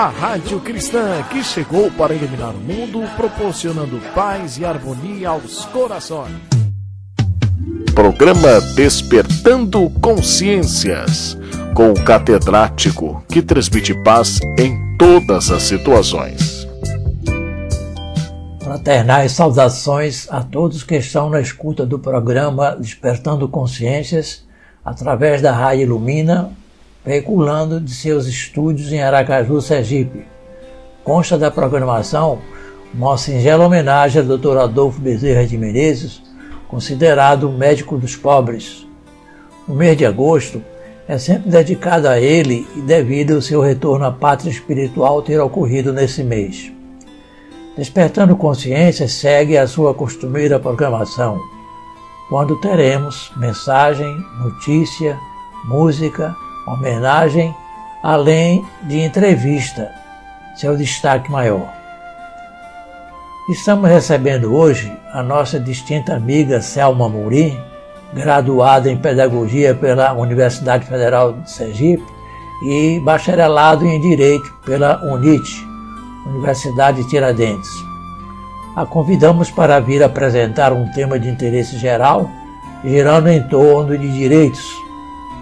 A Rádio Cristã que chegou para iluminar o mundo, proporcionando paz e harmonia aos corações. Programa Despertando Consciências, com o catedrático que transmite paz em todas as situações. Fraternais saudações a todos que estão na escuta do programa Despertando Consciências, através da Rádio Ilumina veiculando de seus estúdios em Aracaju, Sergipe. Consta da programação uma singela homenagem ao Dr. Adolfo Bezerra de Menezes, considerado o médico dos pobres. O mês de agosto é sempre dedicado a ele e devido ao seu retorno à pátria espiritual ter ocorrido nesse mês. Despertando Consciência segue a sua costumeira programação, quando teremos mensagem, notícia, música, homenagem, além de entrevista, seu destaque maior. Estamos recebendo hoje a nossa distinta amiga Selma Mourim, graduada em Pedagogia pela Universidade Federal de Sergipe e bacharelado em Direito pela UNIT, Universidade de Tiradentes. A convidamos para vir apresentar um tema de interesse geral, girando em torno de direitos,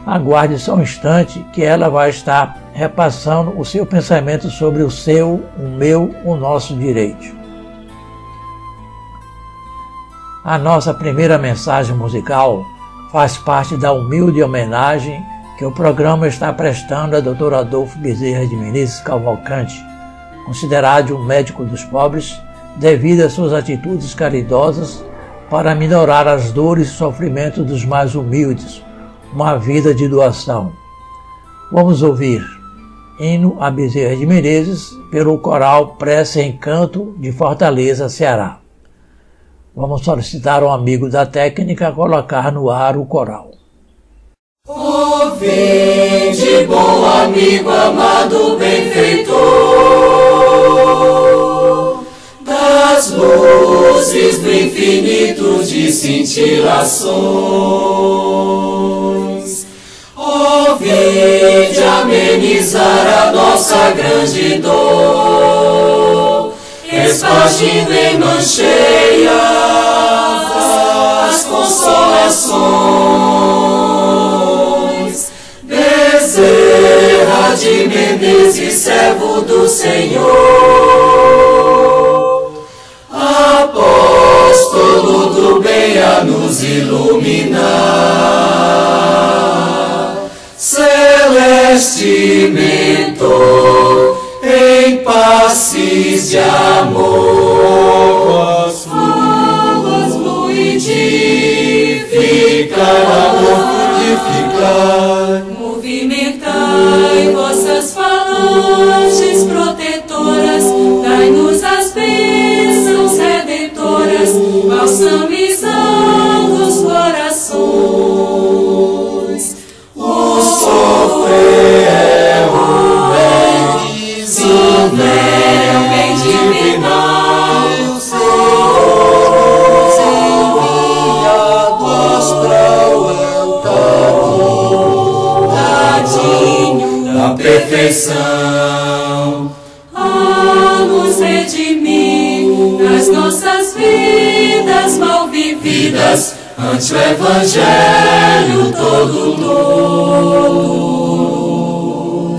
Aguarde só um instante que ela vai estar repassando o seu pensamento sobre o seu, o meu, o nosso direito. A nossa primeira mensagem musical faz parte da humilde homenagem que o programa está prestando a Dr. Adolfo Bezerra de Menezes Cavalcante, considerado um médico dos pobres devido às suas atitudes caridosas para minorar as dores e sofrimentos dos mais humildes, uma vida de doação. Vamos ouvir hino a Bezerra de Menezes pelo coral Prece Encanto de Fortaleza, Ceará. Vamos solicitar ao amigo da técnica colocar no ar o coral. Ouvinte, bom amigo, amado benfeitor, das luzes do infinito de cintilações vinde amenizar a nossa grande dor, espargindo em mancheia as consolações. Bezerra de Menezes, servo do Senhor, apóstolo do bem a nos iluminar celeste mentor, em passes de amor, as ruas fluidificar, fluidificar, perfeição. A nos redimir nas nossas vidas mal vividas ante o Evangelho todo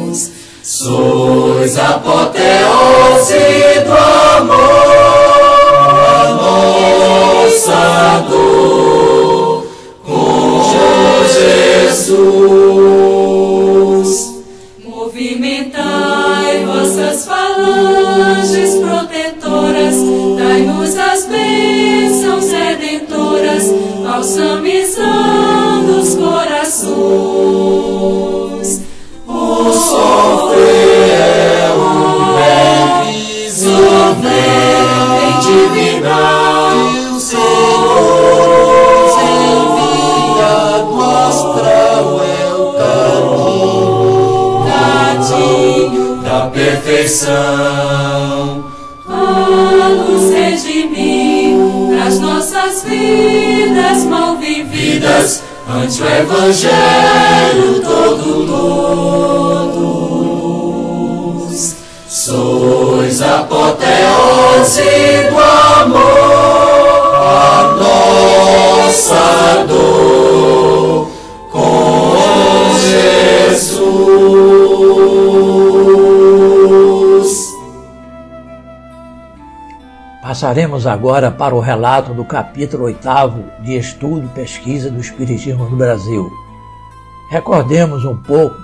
luz. Sois apoteose do amor, a nossa dor com Jesus. Perfeição. A nos redimir nas nossas vidas mal vividas, ante o Evangelho todo luz. pois a apoteose do amor, a nossa dor Passaremos agora para o relato do capítulo 8 de Estudo e Pesquisa do Espiritismo no Brasil. Recordemos um pouco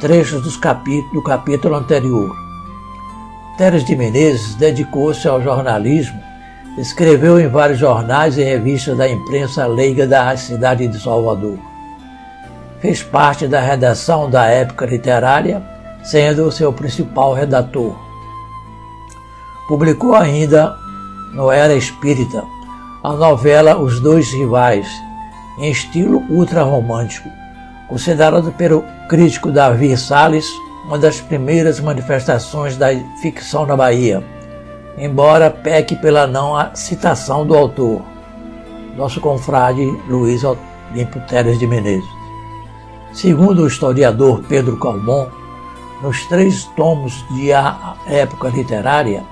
trechos dos capítulos, do capítulo anterior. Teres de Menezes dedicou-se ao jornalismo, escreveu em vários jornais e revistas da imprensa leiga da cidade de Salvador. Fez parte da redação da época literária, sendo o seu principal redator. Publicou ainda, no Era Espírita, a novela Os Dois Rivais, em estilo ultrarromântico, considerado pelo crítico Davi Salles uma das primeiras manifestações da ficção na Bahia, embora peque pela não citação do autor, nosso confrade Luiz Olimpo Teres de Menezes. Segundo o historiador Pedro Calmon, nos três tomos de A Época Literária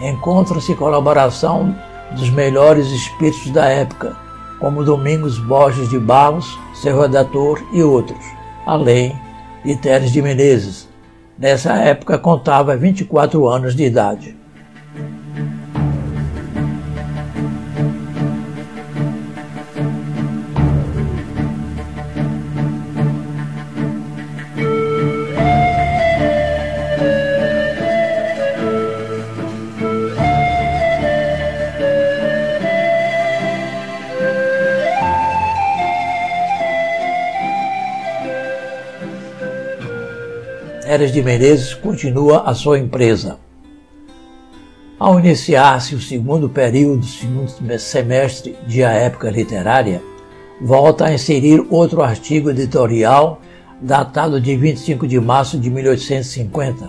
encontra-se colaboração dos melhores espíritos da época, como Domingos Borges de Barros, seu redator e outros, além de Teres de Menezes, Nessa época contava 24 anos de idade. De Menezes continua a sua empresa. Ao iniciar-se o segundo período, segundo semestre de A Época Literária, volta a inserir outro artigo editorial datado de 25 de março de 1850,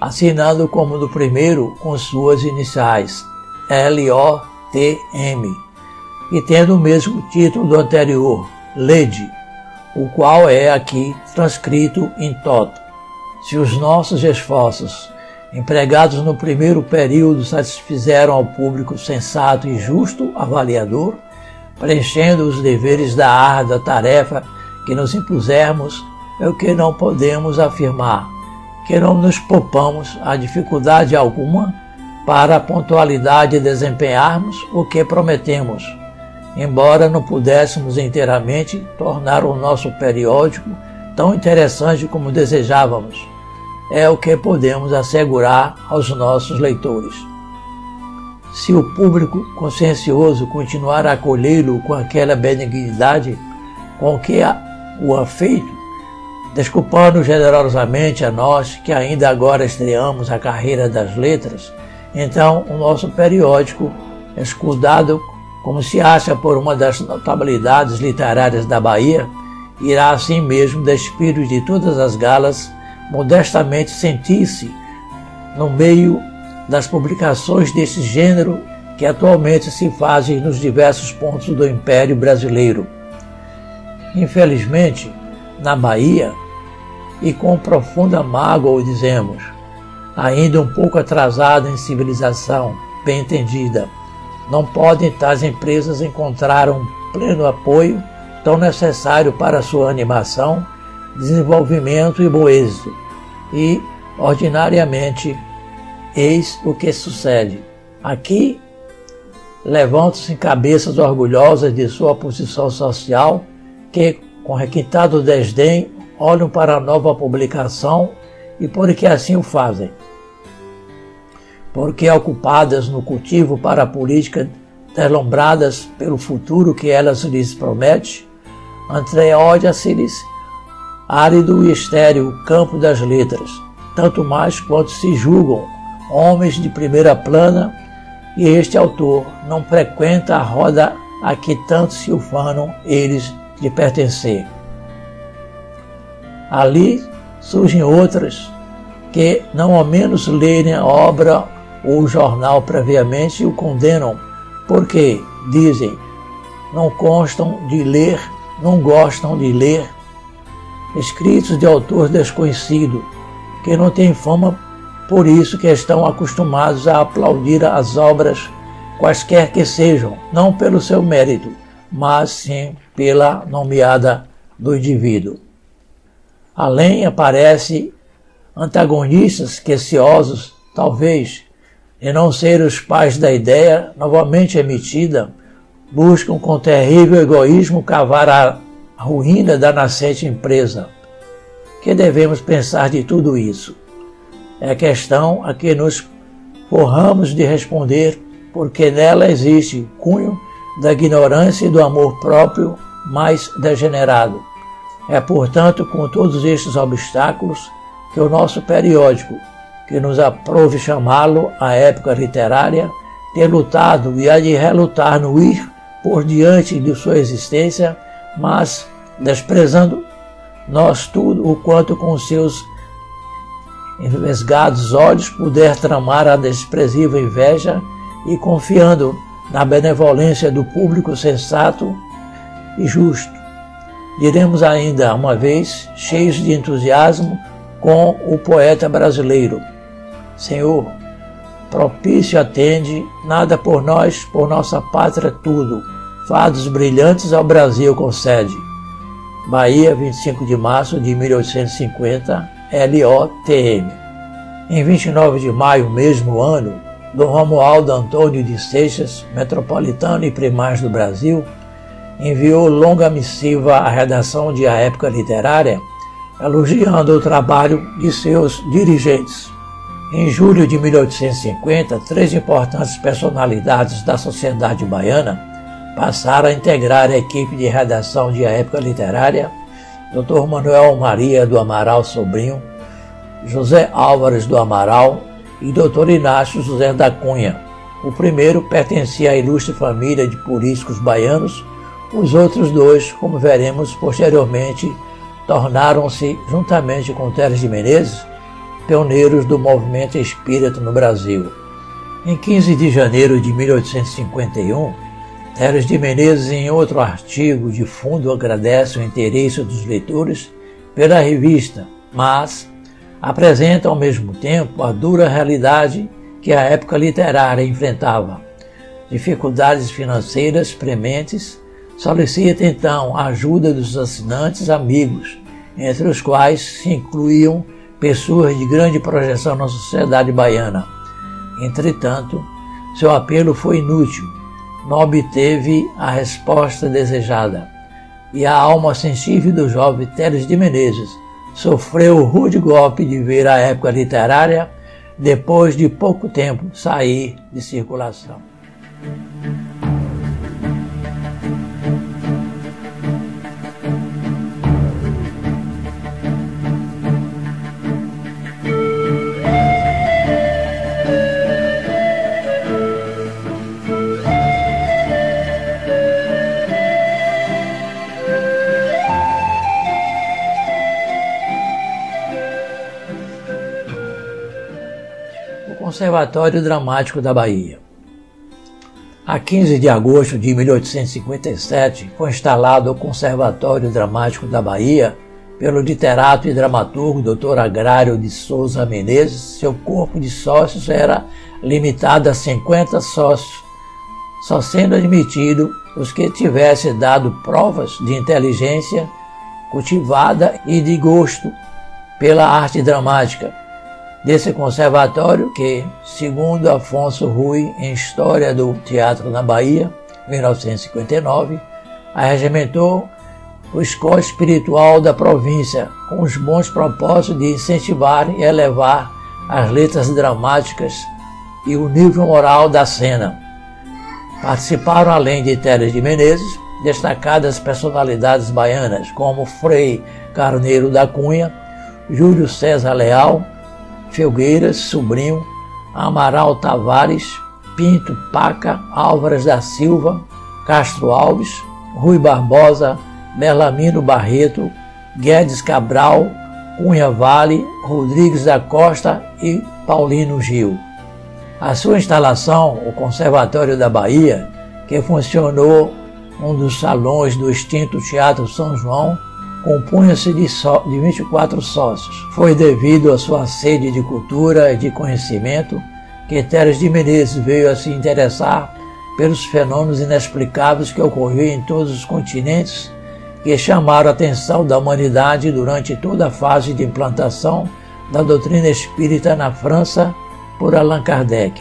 assinado como no primeiro com suas iniciais, L-O-T-M, e tendo o mesmo título do anterior, Lede, o qual é aqui transcrito em toto. Se os nossos esforços, empregados no primeiro período, satisfizeram ao público sensato e justo avaliador, preenchendo os deveres da árdua tarefa que nos impusermos, é o que não podemos afirmar, que não nos poupamos a dificuldade alguma para a pontualidade desempenharmos o que prometemos, embora não pudéssemos inteiramente tornar o nosso periódico tão interessante como desejávamos é o que podemos assegurar aos nossos leitores. Se o público consciencioso continuar a acolhê-lo com aquela benignidade com que o ha feito, desculpando generosamente a nós que ainda agora estreamos a carreira das letras, então o nosso periódico, escudado como se acha por uma das notabilidades literárias da Bahia, irá assim mesmo despir de todas as galas modestamente sentir-se no meio das publicações desse gênero que atualmente se fazem nos diversos pontos do Império Brasileiro. Infelizmente, na Bahia, e com profunda mágoa o dizemos, ainda um pouco atrasado em civilização, bem entendida, não podem tais empresas encontrar um pleno apoio tão necessário para sua animação desenvolvimento e bom êxito. E, ordinariamente, eis o que sucede. Aqui levantam-se cabeças orgulhosas de sua posição social, que, com requintado desdém, olham para a nova publicação e porque assim o fazem. Porque ocupadas no cultivo para a política, deslumbradas pelo futuro que elas lhes promete, entreolha-se-lhes árido e estéril campo das letras, tanto mais quanto se julgam homens de primeira plana, e este autor não frequenta a roda a que tanto se ufanam eles de pertencer. Ali surgem outras que, não ao menos lerem a obra ou o jornal previamente, o condenam, porque, dizem, não constam de ler, não gostam de ler escritos de autor desconhecido, que não tem fama por isso que estão acostumados a aplaudir as obras quaisquer que sejam, não pelo seu mérito, mas sim pela nomeada do indivíduo. Além aparece antagonistas quesciosos, talvez, e não ser os pais da ideia novamente emitida, buscam com terrível egoísmo cavar a ruína da nascente empresa. Que devemos pensar de tudo isso? É a questão a que nos forramos de responder, porque nela existe cunho da ignorância e do amor próprio mais degenerado. É, portanto, com todos estes obstáculos que o nosso periódico, que nos aprove chamá-lo a época literária, tem lutado e há de relutar no ir por diante de sua existência, mas desprezando nós tudo o quanto com seus envesgados olhos puder tramar a desprezível inveja e confiando na benevolência do público sensato e justo. Diremos ainda uma vez, cheios de entusiasmo, com o poeta brasileiro: Senhor, propício atende, nada por nós, por nossa pátria tudo, fados brilhantes ao Brasil concede. Bahia, 25 de março de 1850, LOTM. Em 29 de maio, mesmo ano, Dom Romualdo Antônio de Seixas, metropolitano e primaz do Brasil, enviou longa missiva à redação de A Época Literária, elogiando o trabalho de seus dirigentes. Em julho de 1850, três importantes personalidades da sociedade baiana passaram a integrar a equipe de redação de A Época Literária, Dr. Manuel Maria do Amaral Sobrinho, José Álvares do Amaral e Dr. Inácio José da Cunha. O primeiro pertencia à ilustre família de políticos baianos, os outros dois, como veremos posteriormente, tornaram-se, juntamente com Teres de Menezes, pioneiros do movimento espírita no Brasil. Em 15 de janeiro de 1851, Teres de Menezes, em outro artigo de fundo, agradece o interesse dos leitores pela revista, mas apresenta ao mesmo tempo a dura realidade que a época literária enfrentava. Dificuldades financeiras prementes, solicita então a ajuda dos assinantes amigos, entre os quais se incluíam pessoas de grande projeção na sociedade baiana. Entretanto, seu apelo foi inútil, não obteve a resposta desejada, e a alma sensível do jovem Teres de Menezes sofreu o rude golpe de ver a época literária depois de pouco tempo sair de circulação. Conservatório Dramático da Bahia. A 15 de agosto de 1857 foi instalado o Conservatório Dramático da Bahia pelo literato e dramaturgo Dr. Agrário de Souza Menezes. Seu corpo de sócios era limitado a 50 sócios, só sendo admitido os que tivessem dado provas de inteligência cultivada e de gosto pela arte dramática desse conservatório que, segundo Afonso Rui, em História do Teatro na Bahia, 1959, arregimentou o escola espiritual da província, com os bons propósitos de incentivar e elevar as letras dramáticas e o nível moral da cena. Participaram, além de Teres de Menezes, destacadas personalidades baianas como Frei Carneiro da Cunha, Júlio César Leal, Felgueiras, Sobrinho, Amaral Tavares, Pinto Paca, Álvares da Silva, Castro Alves, Rui Barbosa, Belamino Barreto, Guedes Cabral, Cunha Vale, Rodrigues da Costa e Paulino Gil. A sua instalação, o Conservatório da Bahia, que funcionou um dos salões do extinto Teatro São João, compunha-se de, so, de 24 sócios. Foi devido à sua sede de cultura e de conhecimento que Teres de Menezes veio a se interessar pelos fenômenos inexplicáveis que ocorriam em todos os continentes que chamaram a atenção da humanidade durante toda a fase de implantação da doutrina espírita na França por Allan Kardec.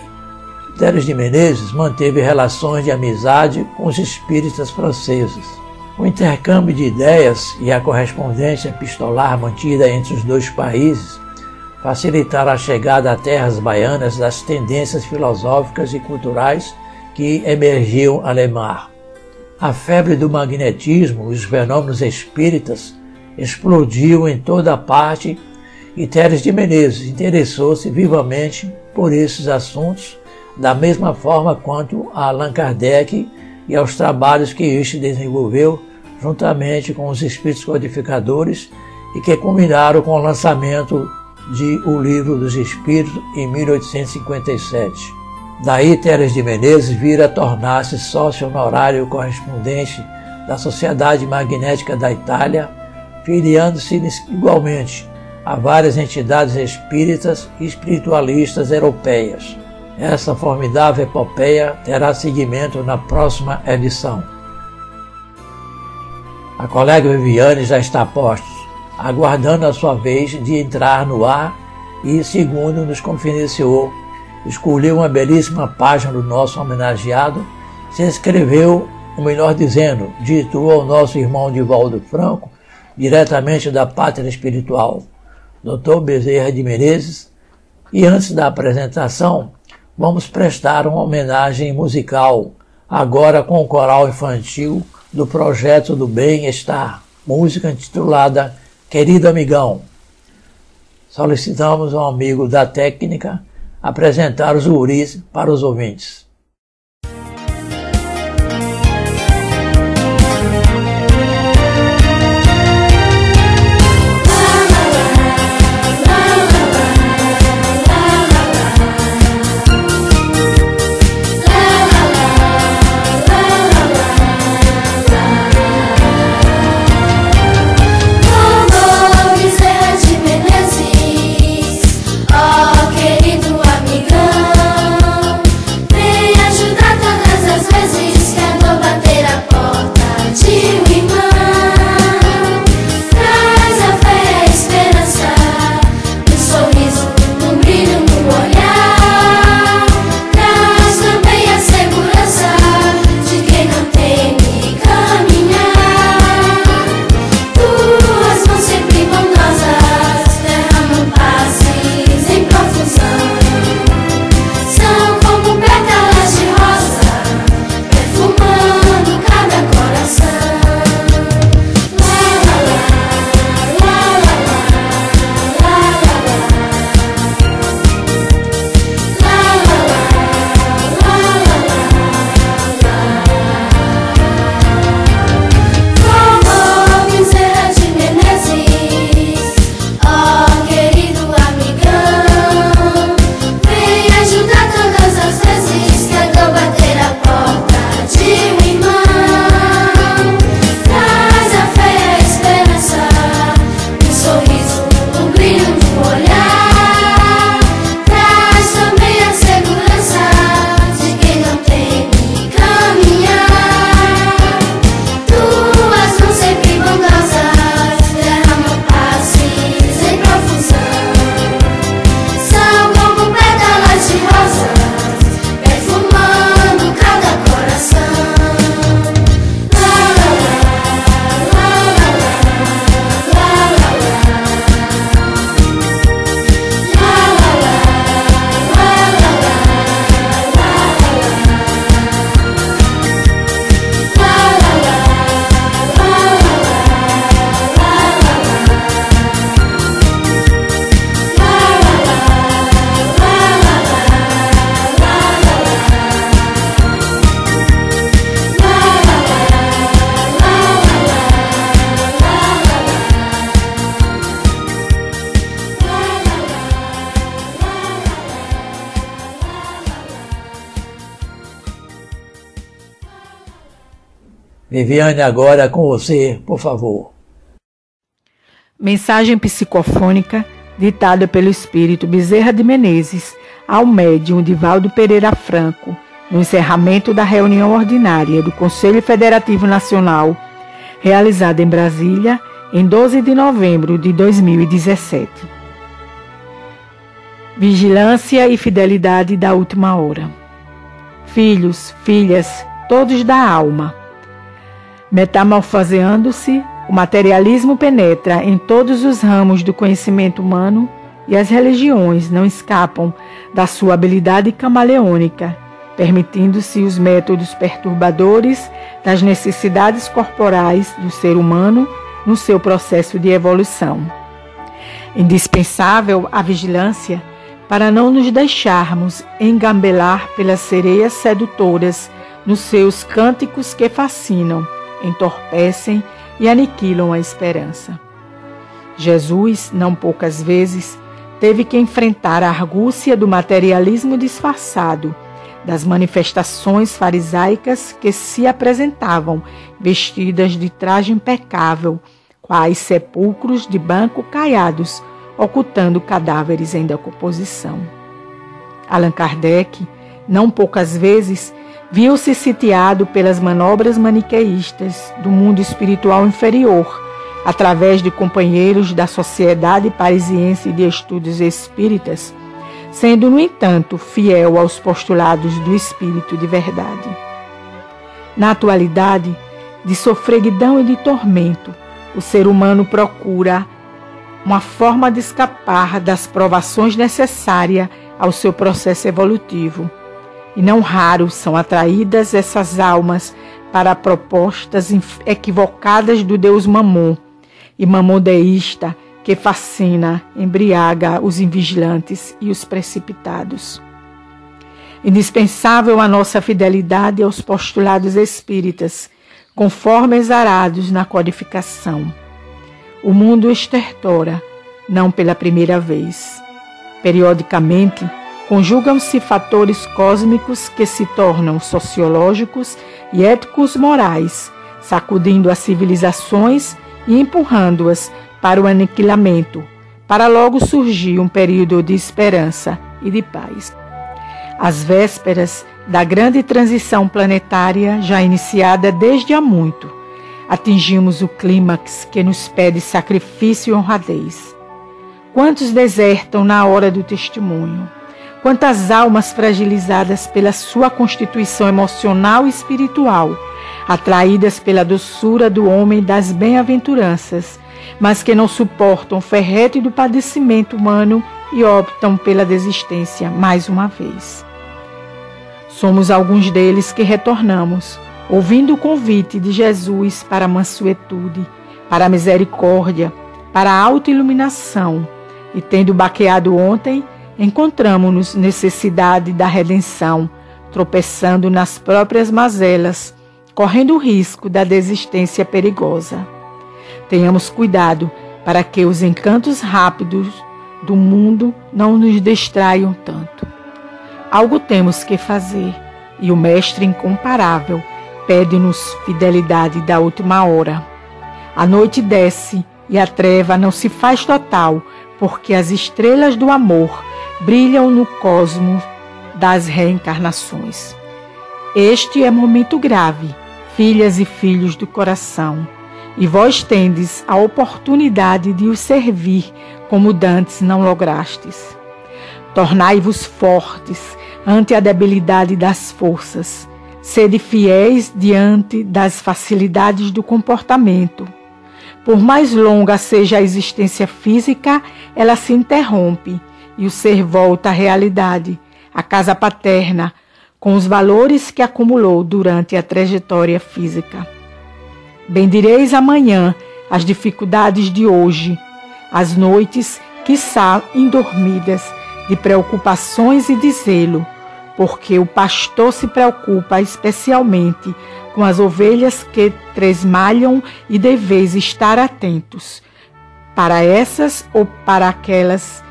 Teres de Menezes manteve relações de amizade com os espíritas franceses. O intercâmbio de ideias e a correspondência epistolar mantida entre os dois países facilitaram a chegada a terras baianas das tendências filosóficas e culturais que emergiam a Lemar. A febre do magnetismo os fenômenos espíritas explodiu em toda parte e Teres de Menezes interessou-se vivamente por esses assuntos, da mesma forma quanto a Allan Kardec e aos trabalhos que este desenvolveu juntamente com os espíritos codificadores e que culminaram com o lançamento de O Livro dos Espíritos em 1857. Daí Teres de Menezes vira tornar-se sócio honorário correspondente da Sociedade Magnética da Itália, filiando-se igualmente a várias entidades espíritas e espiritualistas europeias. Essa formidável epopeia terá seguimento na próxima edição. A colega Viviane já está a postos, aguardando a sua vez de entrar no ar e, segundo nos confidenciou, escolheu uma belíssima página do nosso homenageado, se escreveu, o melhor dizendo, ditou ao nosso irmão Divaldo Franco, diretamente da pátria espiritual, Dr. Bezerra de Menezes, e antes da apresentação, vamos prestar uma homenagem musical, agora com o coral infantil do Projeto do Bem-Estar, música intitulada Querido Amigão. Solicitamos ao amigo da técnica apresentar os uris para os ouvintes. Viviane, agora com você, por favor. Mensagem psicofônica ditada pelo espírito Bezerra de Menezes ao médium Divaldo Pereira Franco, no encerramento da reunião ordinária do Conselho Federativo Nacional, realizada em Brasília em 12 de novembro de 2017. Vigilância e fidelidade da última hora. Filhos, filhas, todos da alma. Metamorfoseando-se, o materialismo penetra em todos os ramos do conhecimento humano e as religiões não escapam da sua habilidade camaleônica, permitindo-se os métodos perturbadores das necessidades corporais do ser humano no seu processo de evolução. Indispensável a vigilância para não nos deixarmos engambelar pelas sereias sedutoras nos seus cânticos que fascinam, entorpecem e aniquilam a esperança. Jesus, não poucas vezes, teve que enfrentar a argúcia do materialismo disfarçado, das manifestações farisaicas que se apresentavam vestidas de traje impecável, quais sepulcros de banco caiados, ocultando cadáveres em decomposição. Allan Kardec, não poucas vezes, viu-se sitiado pelas manobras maniqueístas do mundo espiritual inferior através de companheiros da Sociedade Parisiense de Estudos Espíritas, sendo, no entanto, fiel aos postulados do Espírito de verdade. Na atualidade, de sofreguidão e de tormento, o ser humano procura uma forma de escapar das provações necessárias ao seu processo evolutivo. E não raro são atraídas essas almas para propostas equivocadas do Deus Mamon, e mamodeísta que fascina, embriaga os invigilantes e os precipitados. Indispensável a nossa fidelidade aos postulados espíritas, conforme exarados na codificação. O mundo estertora, não pela primeira vez. Periodicamente, conjugam-se fatores cósmicos que se tornam sociológicos e éticos morais, sacudindo as civilizações e empurrando-as para o aniquilamento, para logo surgir um período de esperança e de paz. As vésperas da grande transição planetária, já iniciada desde há muito, atingimos o clímax que nos pede sacrifício e honradez. Quantos desertam na hora do testemunho? Quantas almas fragilizadas pela sua constituição emocional e espiritual atraídas pela doçura do homem das bem-aventuranças, mas que não suportam o ferrete do padecimento humano e optam pela desistência mais uma vez. Somos alguns deles que retornamos, ouvindo o convite de Jesus para a mansuetude, para a misericórdia, para a autoiluminação, e tendo baqueado ontem, encontramos-nos necessidade da redenção, tropeçando nas próprias mazelas, correndo o risco da desistência perigosa. Tenhamos cuidado para que os encantos rápidos do mundo não nos distraiam tanto. Algo temos que fazer e o Mestre incomparável pede-nos fidelidade da última hora. A noite desce e a treva não se faz total, porque as estrelas do amor brilham no cosmos das reencarnações. Este é momento grave filhas e filhos do coração, e vós tendes a oportunidade de os servir como dantes não lograstes. Tornai-vos fortes ante a debilidade das forças, sede fiéis diante das facilidades do comportamento. Por mais longa seja a existência física, ela se interrompe e o ser volta à realidade, à casa paterna, com os valores que acumulou durante a trajetória física. Bendireis amanhã as dificuldades de hoje, as noites, quiçá indormidas, de preocupações e de zelo, porque o pastor se preocupa especialmente com as ovelhas que tresmalham e deveis estar atentos, para essas ou para aquelas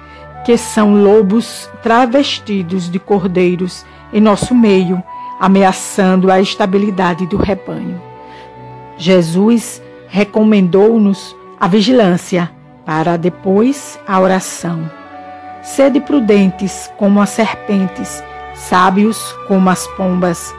que são lobos travestidos de cordeiros em nosso meio, ameaçando a estabilidade do rebanho. Jesus recomendou-nos a vigilância, para depois a oração. Sede prudentes como as serpentes, sábios como as pombas.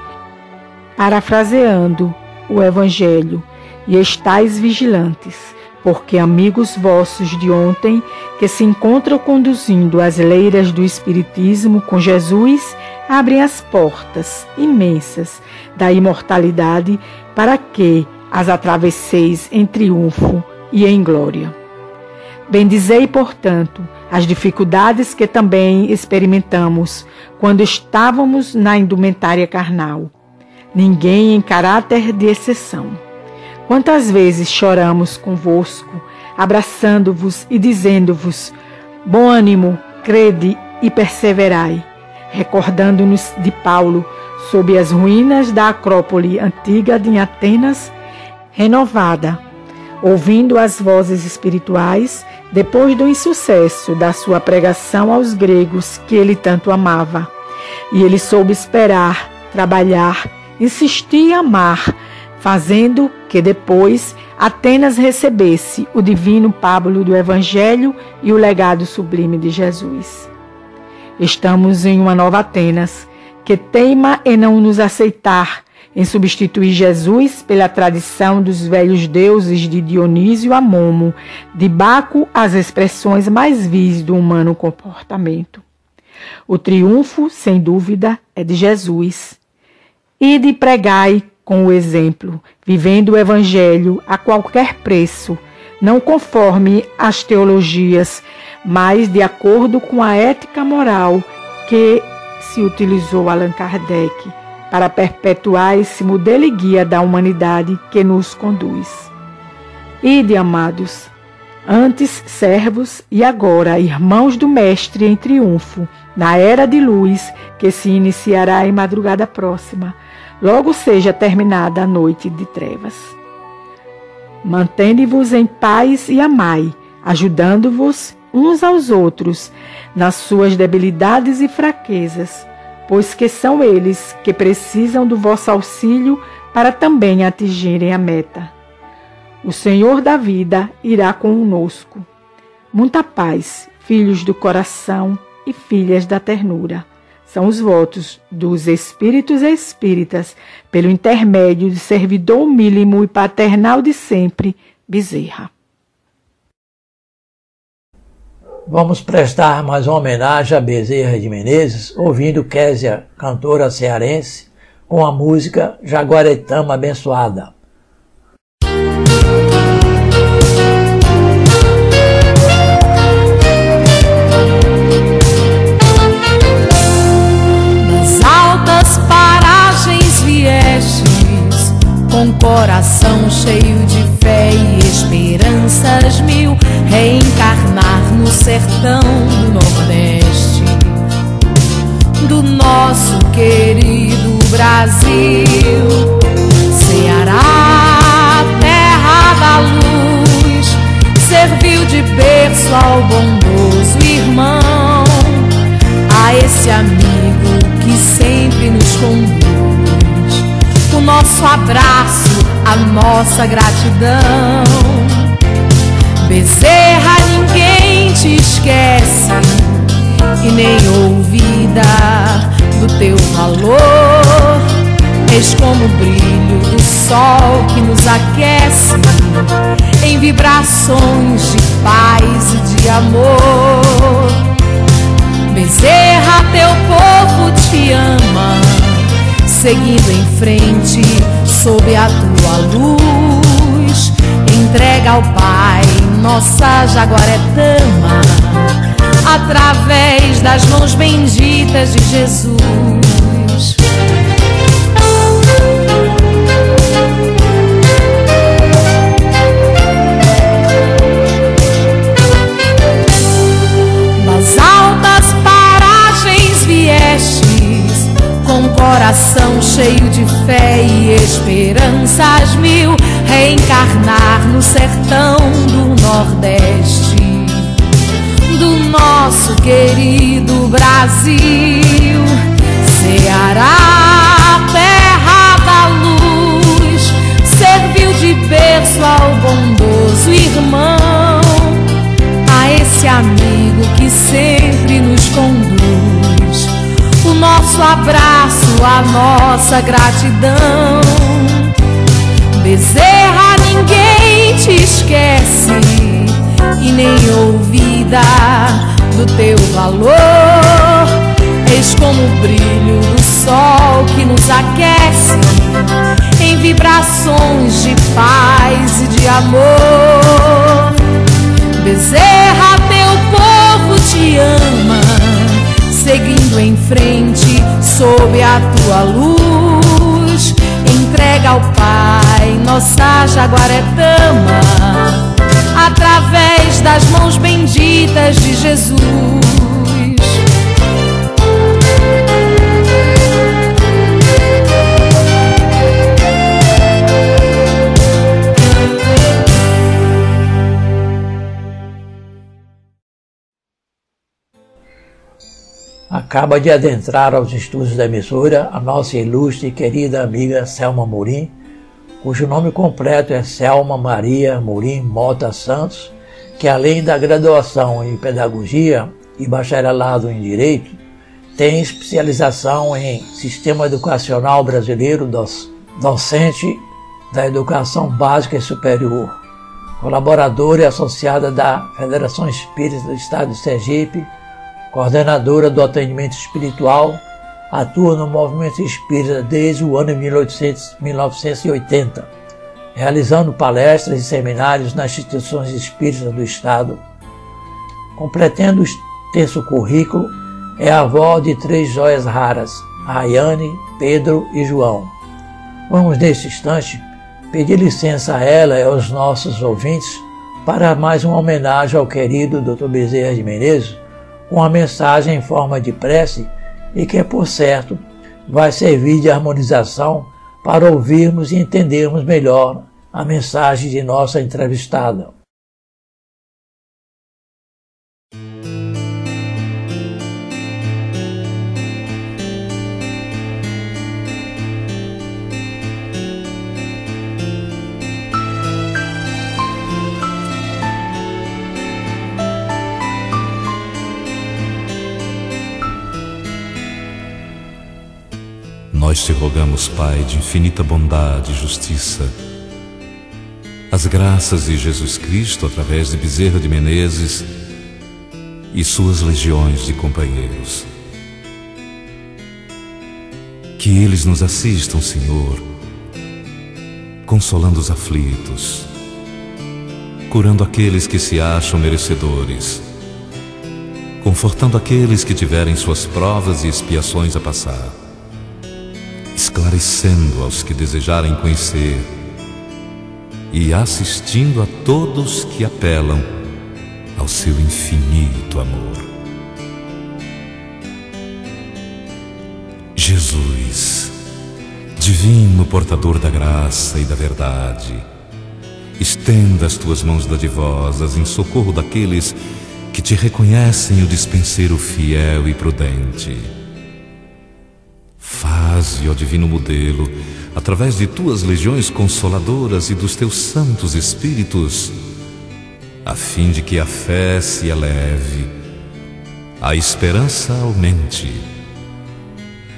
Parafraseando o Evangelho, e estais vigilantes, porque amigos vossos de ontem, que se encontram conduzindo as leiras do Espiritismo com Jesus, abrem as portas imensas da imortalidade para que as atravesseis em triunfo e em glória. Bendizei, portanto, as dificuldades que também experimentamos quando estávamos na indumentária carnal. Ninguém em caráter de exceção. Quantas vezes choramos convosco, abraçando-vos e dizendo-vos: Bom ânimo, crede e perseverai, recordando-nos de Paulo sob as ruínas da Acrópole antiga de Atenas, renovada, ouvindo as vozes espirituais depois do insucesso da sua pregação aos gregos que ele tanto amava. E ele soube esperar, trabalhar, insistir e amar fazendo que depois Atenas recebesse o divino pábulo do Evangelho e o legado sublime de Jesus. Estamos em uma nova Atenas que teima em não nos aceitar, em substituir Jesus pela tradição dos velhos deuses de Dionísio a Momo, de Baco as expressões mais vis do humano comportamento. O triunfo, sem dúvida, é de Jesus. E de pregai com o exemplo, vivendo o Evangelho a qualquer preço, não conforme as teologias, mas de acordo com a ética moral que se utilizou Allan Kardec para perpetuar esse modelo e guia da humanidade que nos conduz. Ide, amados, antes servos e agora irmãos do Mestre em triunfo, na era de luz que se iniciará em madrugada próxima logo seja terminada a noite de trevas. Mantende-vos em paz e amai, ajudando-vos uns aos outros nas suas debilidades e fraquezas, pois que são eles que precisam do vosso auxílio para também atingirem a meta. O Senhor da vida irá conosco. Muita paz, filhos do coração e filhas da ternura são os votos dos espíritos espíritas, pelo intermédio do servidor mínimo e paternal de sempre, Bezerra. Vamos prestar mais uma homenagem a Bezerra de Menezes, ouvindo Késia, cantora cearense, com a música Jaguaretama Abençoada. Com coração cheio de fé e esperanças mil, reencarnar no sertão do Nordeste, do nosso querido Brasil, Ceará, terra da luz, serviu de berço ao bondoso irmão, a esse amigo que sempre nos conduz nosso abraço, a nossa gratidão. Bezerra, ninguém te esquece e nem ouvida do teu valor. És como o brilho do sol que nos aquece em vibrações de paz e de amor. Bezerra, teu povo te ama seguindo em frente sob a tua luz. Entrega ao Pai nossa jaguaretama, através das mãos benditas de Jesus. Coração cheio de fé e esperanças mil, reencarnar no sertão do Nordeste, do nosso querido Brasil, Ceará, terra da luz, serviu de berço ao bondoso irmão, esse amigo que sempre nos conduz. Nosso abraço, a nossa gratidão. Bezerra, ninguém te esquece e nem ouvida do teu valor. Eis como o brilho do sol que nos aquece em vibrações de paz e de amor. Bezerra, teu povo te ama, seguindo em frente sob a tua luz. Entrega ao Pai nossa jaguaretama, através das mãos benditas de Jesus. Acaba de adentrar aos estudos da emissora a nossa ilustre e querida amiga Selma Morim, cujo nome completo é Selma Maria Morim Mota Santos, que além da graduação em Pedagogia e bacharelado em Direito, tem especialização em Sistema Educacional Brasileiro, docente da Educação Básica e Superior, colaboradora e associada da Federação Espírita do Estado de Sergipe, coordenadora do atendimento espiritual, atua no movimento espírita desde o ano 1800, 1980, realizando palestras e seminários nas instituições espíritas do Estado. Completando o extenso currículo, é avó de três joias raras, Rayane, Pedro e João. Vamos, neste instante, pedir licença a ela e aos nossos ouvintes para mais uma homenagem ao querido Dr. Bezerra de Menezes, uma mensagem em forma de prece e que, por certo, vai servir de harmonização para ouvirmos e entendermos melhor a mensagem de nossa entrevistada. Nós te rogamos, Pai, de infinita bondade e justiça, as graças de Jesus Cristo através de Bezerra de Menezes e suas legiões de companheiros. Que eles nos assistam, Senhor, consolando os aflitos, curando aqueles que se acham merecedores, confortando aqueles que tiverem suas provas e expiações a passar esclarecendo aos que desejarem conhecer e assistindo a todos que apelam ao seu infinito amor. Jesus, divino portador da graça e da verdade, estenda as tuas mãos dadivosas em socorro daqueles que te reconhecem o dispenseiro fiel e prudente Faze, ó divino modelo, através de tuas legiões consoladoras e dos teus santos espíritos, a fim de que a fé se eleve, a esperança aumente,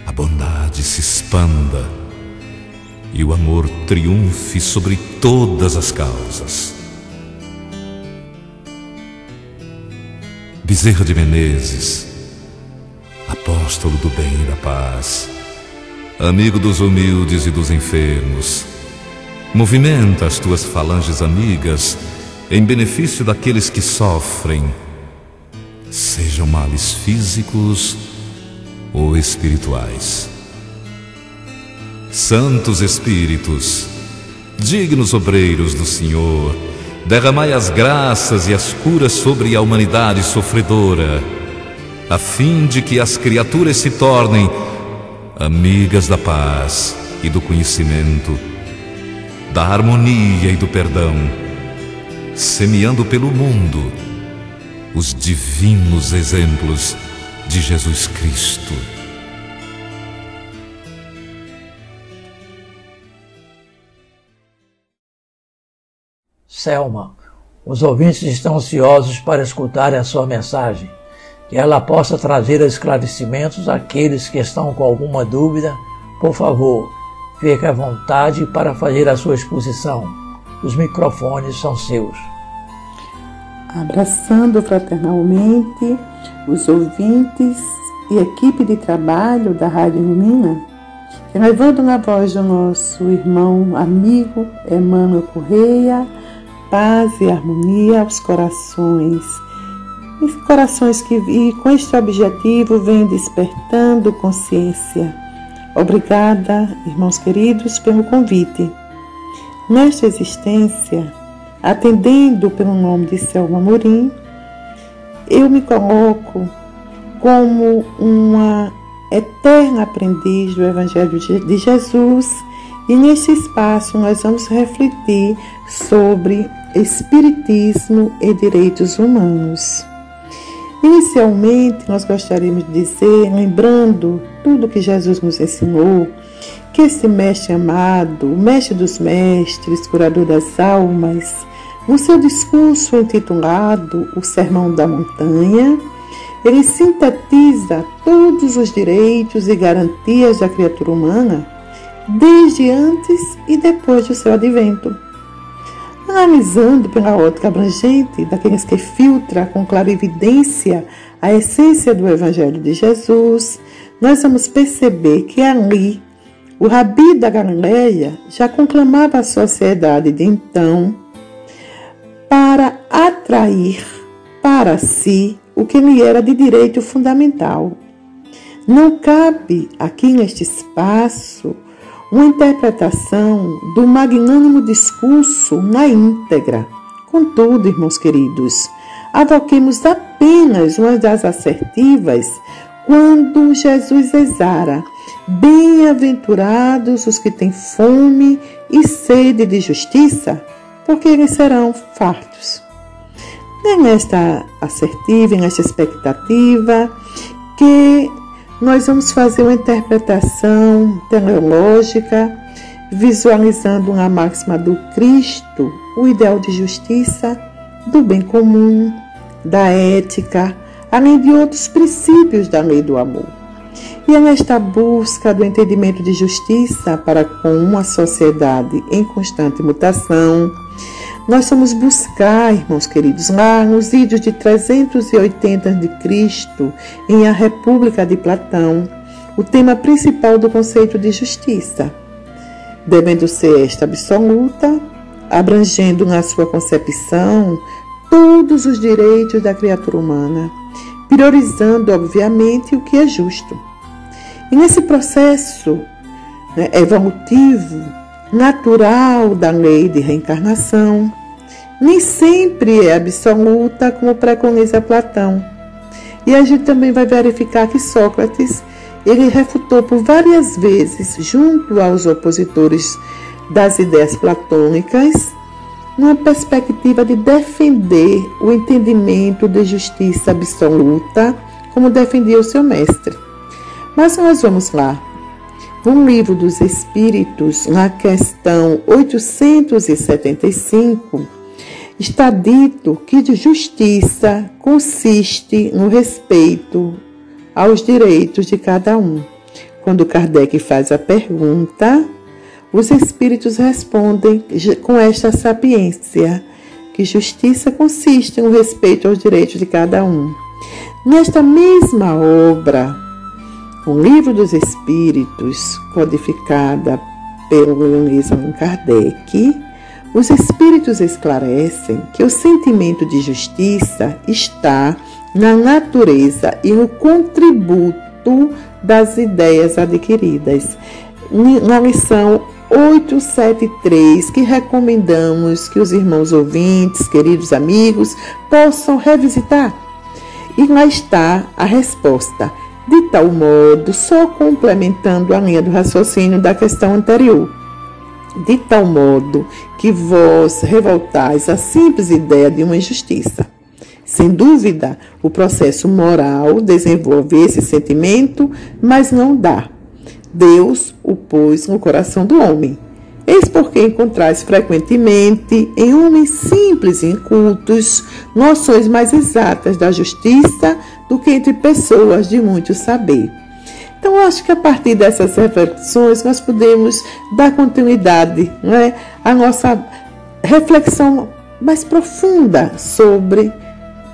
a bondade se expanda e o amor triunfe sobre todas as causas. Bezerra de Menezes, apóstolo do bem e da paz, amigo dos humildes e dos enfermos. Movimenta as tuas falanges amigas em benefício daqueles que sofrem, sejam males físicos ou espirituais. Santos Espíritos, dignos obreiros do Senhor, derramai as graças e as curas sobre a humanidade sofredora, a fim de que as criaturas se tornem amigas da paz e do conhecimento, da harmonia e do perdão, semeando pelo mundo os divinos exemplos de Jesus Cristo. Selma, Os ouvintes estão ansiosos para escutar a sua mensagem, que ela possa trazer esclarecimentos àqueles que estão com alguma dúvida. Por favor, fique à vontade para fazer a sua exposição. Os microfones são seus. Abraçando fraternalmente os ouvintes e equipe de trabalho da Rádio Lumina, levando na voz do nosso irmão amigo Emmanuel Correia, paz e harmonia aos corações. E corações que e com este objetivo vem despertando consciência. Obrigada, irmãos queridos, pelo convite. Nesta existência, atendendo pelo nome de Selma Morim, eu me coloco como uma eterna aprendiz do Evangelho de Jesus e nesse espaço nós vamos refletir sobre Espiritismo e direitos humanos. Inicialmente, nós gostaríamos de dizer, lembrando tudo que Jesus nos ensinou, que esse mestre amado, o mestre dos mestres, curador das almas, no seu discurso intitulado O Sermão da Montanha, ele sintetiza todos os direitos e garantias da criatura humana desde antes e depois do seu advento. Analisando pela ótica abrangente daqueles que filtra com clarividência a essência do Evangelho de Jesus, nós vamos perceber que ali o Rabi da Galileia já conclamava a sociedade de então para atrair para si o que lhe era de direito fundamental. Não cabe aqui neste espaço uma interpretação do magnânimo discurso na íntegra. Contudo, irmãos queridos, avoquemos apenas uma das assertivas quando Jesus exara: Bem-aventurados os que têm fome e sede de justiça, porque eles serão fartos. Nesta assertiva, nesta expectativa, que nós vamos fazer uma interpretação teleológica, visualizando uma máxima do Cristo, o ideal de justiça, do bem comum, da ética, além de outros princípios da lei do amor. E é nesta busca do entendimento de justiça para com uma sociedade em constante mutação, nós vamos buscar, irmãos queridos, lá nos vídeos de 380 de Cristo, em A República de Platão, o tema principal do conceito de justiça, devendo ser esta absoluta, abrangendo na sua concepção todos os direitos da criatura humana, priorizando, obviamente, o que é justo. E nesse processo né, evolutivo, natural da lei de reencarnação, nem sempre é absoluta, como preconiza Platão. E a gente também vai verificar que Sócrates ele refutou por várias vezes, junto aos opositores das ideias platônicas, uma perspectiva de defender o entendimento de justiça absoluta, como defendia o seu mestre. Mas nós vamos lá no livro dos Espíritos, na questão 875, está dito que justiça consiste no respeito aos direitos de cada um. Quando Kardec faz a pergunta, os espíritos respondem com esta sapiência, que justiça consiste no respeito aos direitos de cada um. Nesta mesma obra, o Livro dos Espíritos, codificada pelo Luiz Allan Kardec, os Espíritos esclarecem que o sentimento de justiça está na natureza e no contributo das ideias adquiridas. Na lição 873, que recomendamos que os irmãos ouvintes, queridos amigos, possam revisitar. E lá está a resposta de tal modo, só complementando a linha do raciocínio da questão anterior, de tal modo que vós revoltais a simples ideia de uma injustiça. Sem dúvida, o processo moral desenvolve esse sentimento, mas não dá. Deus o pôs no coração do homem. Eis porque encontrais frequentemente em homens simples e incultos noções mais exatas da justiça do que entre pessoas de muito saber. Então, acho que a partir dessas reflexões nós podemos dar continuidade é, à nossa reflexão mais profunda sobre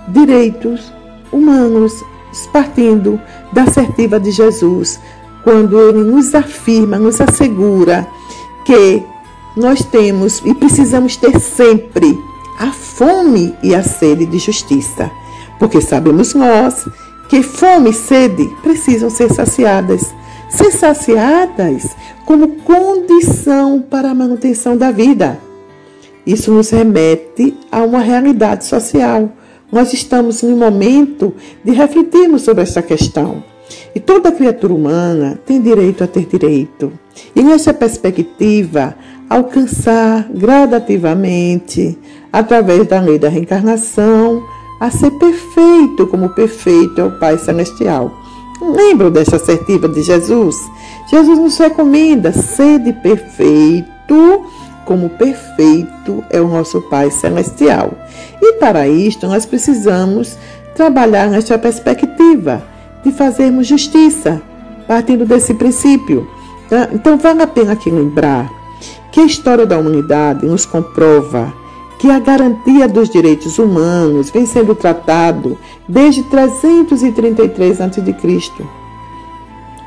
direitos humanos, partindo da assertiva de Jesus, quando ele nos afirma, nos assegura que nós temos e precisamos ter sempre a fome e a sede de justiça, porque sabemos nós que fome e sede precisam ser saciadas, ser saciadas como condição para a manutenção da vida. Isso nos remete a uma realidade social. Nós estamos em um momento de refletirmos sobre essa questão. E toda criatura humana tem direito a ter direito. E nessa perspectiva, alcançar gradativamente, através da lei da reencarnação, a ser perfeito como perfeito é o Pai Celestial. Lembram dessa assertiva de Jesus? Jesus nos recomenda ser de perfeito como perfeito é o nosso Pai Celestial. E para isto nós precisamos trabalhar nesta perspectiva de fazermos justiça, partindo desse princípio. Então vale a pena aqui lembrar que a história da humanidade nos comprova que a garantia dos direitos humanos vem sendo tratado desde 333 a.C.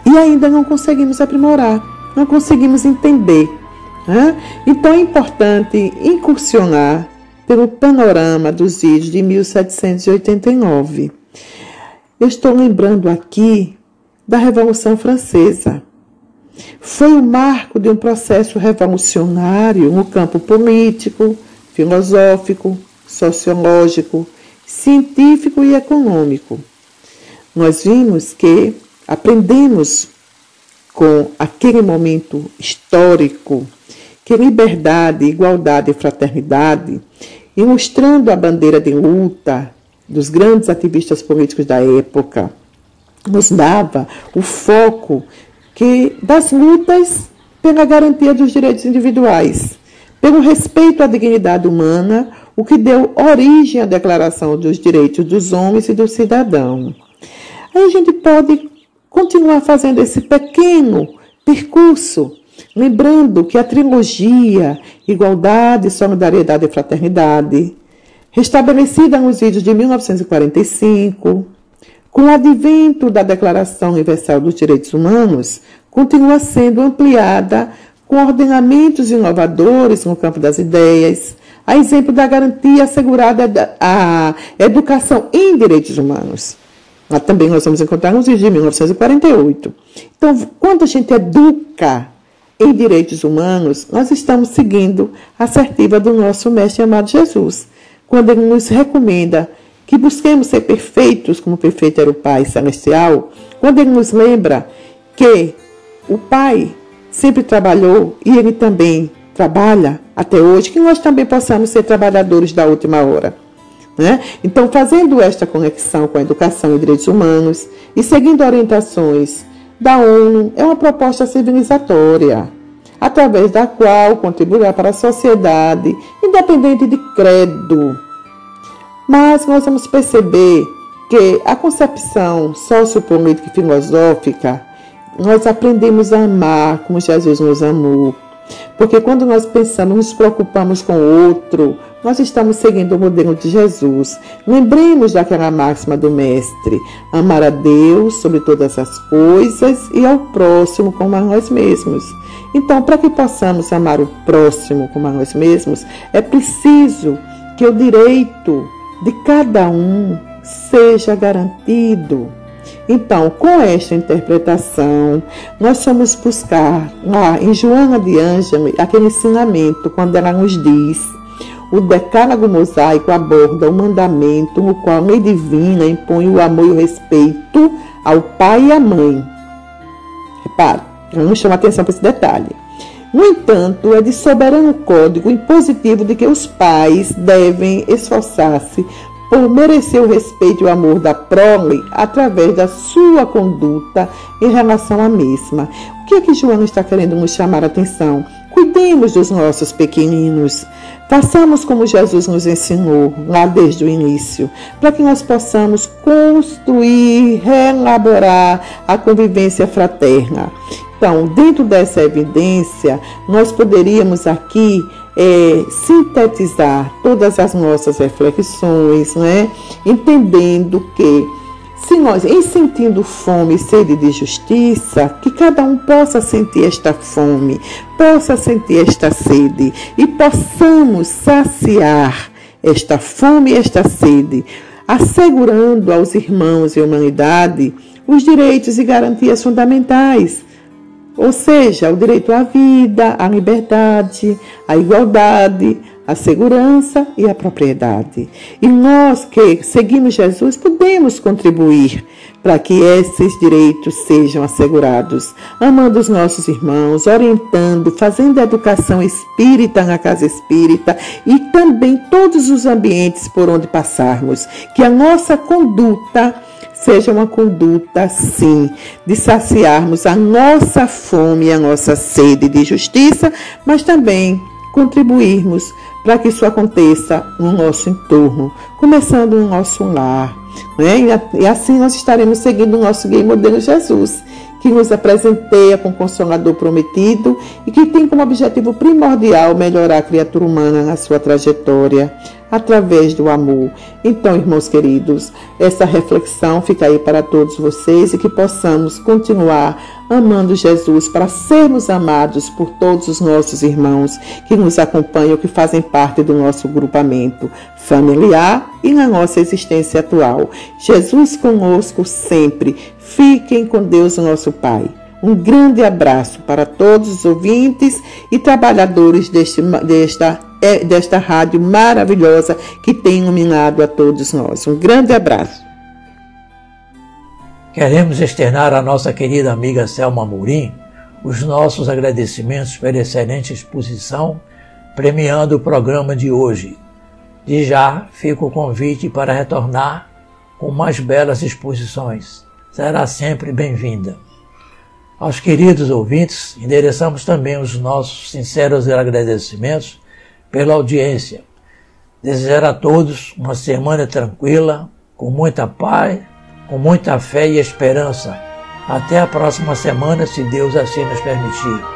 E ainda não conseguimos aprimorar, não conseguimos entender. Né? Então é importante incursionar pelo panorama dos vídeos de 1789. Eu estou lembrando aqui da Revolução Francesa. Foi o marco de um processo revolucionário no campo político, filosófico, sociológico, científico e econômico. Nós vimos que aprendemos com aquele momento histórico que liberdade, igualdade e fraternidade, ilustrando a bandeira de luta dos grandes ativistas políticos da época, nos dava o foco que das lutas pela garantia dos direitos individuais, pelo respeito à dignidade humana, o que deu origem à Declaração dos Direitos dos Homens e do Cidadão. Aí a gente pode continuar fazendo esse pequeno percurso, lembrando que a trilogia Igualdade, Solidariedade e Fraternidade restabelecida nos vídeos de 1945, com o advento da Declaração Universal dos Direitos Humanos, continua sendo ampliada com ordenamentos inovadores no campo das ideias, a exemplo da garantia assegurada à educação em direitos humanos. Lá também nós vamos encontrar nos vídeos de 1948. Então, quando a gente educa em direitos humanos, nós estamos seguindo a assertiva do nosso mestre amado Jesus quando ele nos recomenda que busquemos ser perfeitos, como perfeito era o Pai Celestial, quando ele nos lembra que o Pai sempre trabalhou e ele também trabalha até hoje, que nós também possamos ser trabalhadores da última hora. Né? Então, fazendo esta conexão com a educação e direitos humanos e seguindo orientações da ONU, é uma proposta civilizatória através da qual contribuirá para a sociedade, independente de credo. Mas nós vamos perceber que a concepção sociopolítica e filosófica, nós aprendemos a amar como Jesus nos amou. Porque quando nós pensamos, nos preocupamos com o outro, nós estamos seguindo o modelo de Jesus. Lembremos daquela máxima do Mestre: amar a Deus sobre todas as coisas e ao próximo como a nós mesmos. Então, para que possamos amar o próximo como a nós mesmos, é preciso que o direito de cada um seja garantido. Então, com esta interpretação, nós vamos buscar lá em Joana de Ângelo aquele ensinamento, quando ela nos diz: o decálogo mosaico aborda o mandamento no qual a lei divina impõe o amor e o respeito ao pai e à mãe. Repare, Vamos chamar atenção para esse detalhe. No entanto, é de soberano código impositivo de que os pais devem esforçar-se por merecer o respeito e o amor da prole através da sua conduta em relação à mesma. O que é que Joana está querendo nos chamar a atenção Cuidemos dos nossos pequeninos. Façamos como Jesus nos ensinou lá desde o início, para que nós possamos construir, reelaborar a convivência fraterna. Então, dentro dessa evidência, nós poderíamos aqui é, sintetizar todas as nossas reflexões, né? entendendo que se nós, em sentindo fome e sede de justiça, que cada um possa sentir esta fome, possa sentir esta sede e possamos saciar esta fome e esta sede, assegurando aos irmãos e humanidade os direitos e garantias fundamentais ou seja, o direito à vida, à liberdade, à igualdade, à segurança e à propriedade. E nós que seguimos Jesus podemos contribuir para que esses direitos sejam assegurados, amando os nossos irmãos, orientando, fazendo educação espírita na casa espírita e também todos os ambientes por onde passarmos, que a nossa conduta seja uma conduta, sim, de saciarmos a nossa fome e a nossa sede de justiça, mas também contribuirmos para que isso aconteça no nosso entorno, começando no nosso lar. Né? E assim nós estaremos seguindo o nosso guia modelo Jesus, que nos apresenteia com o Consolador prometido e que tem como objetivo primordial melhorar a criatura humana na sua trajetória através do amor. Então, irmãos queridos, essa reflexão fica aí para todos vocês e que possamos continuar amando Jesus para sermos amados por todos os nossos irmãos que nos acompanham, que fazem parte do nosso grupamento familiar e na nossa existência atual. Jesus conosco sempre. Fiquem com Deus, nosso Pai. Um grande abraço para todos os ouvintes e trabalhadores deste, desta desta rádio maravilhosa que tem iluminado a todos nós. Um grande abraço. Queremos externar à nossa querida amiga Selma Mourim os nossos agradecimentos pela excelente exposição, premiando o programa de hoje. De já fica o convite para retornar com mais belas exposições. Será sempre bem-vinda. Aos queridos ouvintes, endereçamos também os nossos sinceros agradecimentos pela audiência. Desejar a todos uma semana tranquila, com muita paz, com muita fé e esperança. Até a próxima semana, se Deus assim nos permitir.